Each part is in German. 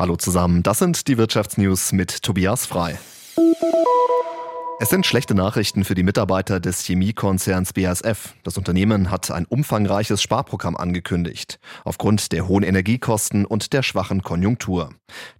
Hallo zusammen, das sind die Wirtschaftsnews mit Tobias Frei. Es sind schlechte Nachrichten für die Mitarbeiter des Chemiekonzerns BASF. Das Unternehmen hat ein umfangreiches Sparprogramm angekündigt, aufgrund der hohen Energiekosten und der schwachen Konjunktur.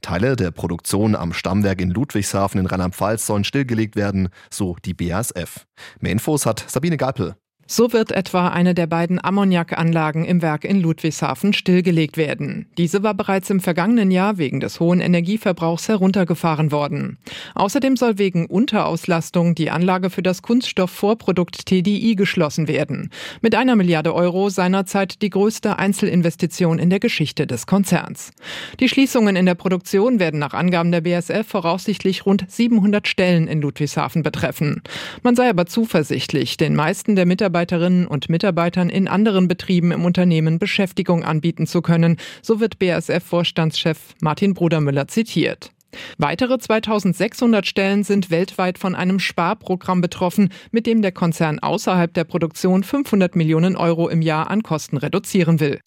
Teile der Produktion am Stammwerk in Ludwigshafen in Rheinland-Pfalz sollen stillgelegt werden, so die BASF. Mehr Infos hat Sabine Galpel. So wird etwa eine der beiden Ammoniakanlagen im Werk in Ludwigshafen stillgelegt werden. Diese war bereits im vergangenen Jahr wegen des hohen Energieverbrauchs heruntergefahren worden. Außerdem soll wegen Unterauslastung die Anlage für das Kunststoffvorprodukt TDI geschlossen werden. Mit einer Milliarde Euro seinerzeit die größte Einzelinvestition in der Geschichte des Konzerns. Die Schließungen in der Produktion werden nach Angaben der BSF voraussichtlich rund 700 Stellen in Ludwigshafen betreffen. Man sei aber zuversichtlich, den meisten der Mitarbeiter Mitarbeiterinnen und Mitarbeitern in anderen Betrieben im Unternehmen Beschäftigung anbieten zu können, so wird BASF-Vorstandschef Martin Brudermüller zitiert. Weitere 2600 Stellen sind weltweit von einem Sparprogramm betroffen, mit dem der Konzern außerhalb der Produktion 500 Millionen Euro im Jahr an Kosten reduzieren will.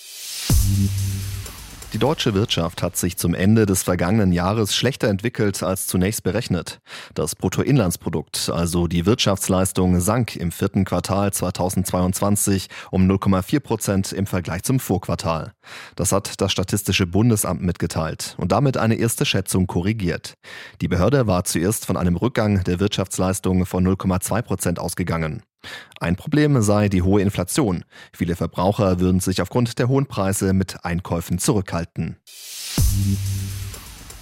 Die deutsche Wirtschaft hat sich zum Ende des vergangenen Jahres schlechter entwickelt als zunächst berechnet. Das Bruttoinlandsprodukt, also die Wirtschaftsleistung, sank im vierten Quartal 2022 um 0,4 Prozent im Vergleich zum Vorquartal. Das hat das Statistische Bundesamt mitgeteilt und damit eine erste Schätzung korrigiert. Die Behörde war zuerst von einem Rückgang der Wirtschaftsleistung von 0,2 Prozent ausgegangen. Ein Problem sei die hohe Inflation. Viele Verbraucher würden sich aufgrund der hohen Preise mit Einkäufen zurückhalten.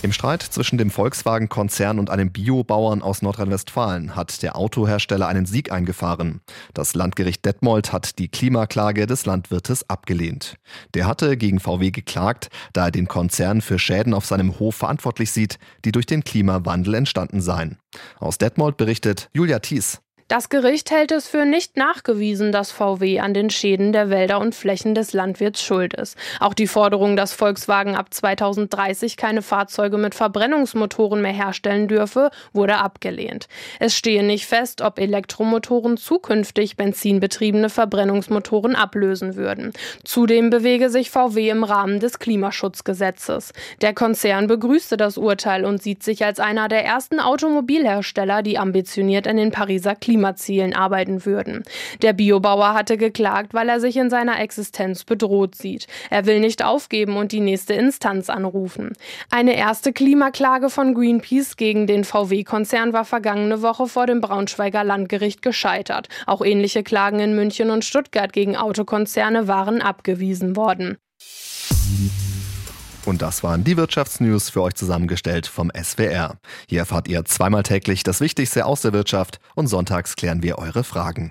Im Streit zwischen dem Volkswagen-Konzern und einem Biobauern aus Nordrhein-Westfalen hat der Autohersteller einen Sieg eingefahren. Das Landgericht Detmold hat die Klimaklage des Landwirtes abgelehnt. Der hatte gegen VW geklagt, da er den Konzern für Schäden auf seinem Hof verantwortlich sieht, die durch den Klimawandel entstanden seien. Aus Detmold berichtet Julia Thies. Das Gericht hält es für nicht nachgewiesen, dass VW an den Schäden der Wälder und Flächen des Landwirts schuld ist. Auch die Forderung, dass Volkswagen ab 2030 keine Fahrzeuge mit Verbrennungsmotoren mehr herstellen dürfe, wurde abgelehnt. Es stehe nicht fest, ob Elektromotoren zukünftig benzinbetriebene Verbrennungsmotoren ablösen würden. Zudem bewege sich VW im Rahmen des Klimaschutzgesetzes. Der Konzern begrüßte das Urteil und sieht sich als einer der ersten Automobilhersteller, die ambitioniert in den Pariser Klimaschutz Klimazielen arbeiten würden. Der Biobauer hatte geklagt, weil er sich in seiner Existenz bedroht sieht. Er will nicht aufgeben und die nächste Instanz anrufen. Eine erste Klimaklage von Greenpeace gegen den VW-Konzern war vergangene Woche vor dem Braunschweiger Landgericht gescheitert. Auch ähnliche Klagen in München und Stuttgart gegen Autokonzerne waren abgewiesen worden. Und das waren die Wirtschaftsnews für euch zusammengestellt vom SWR. Hier erfahrt ihr zweimal täglich das Wichtigste aus der Wirtschaft und sonntags klären wir eure Fragen.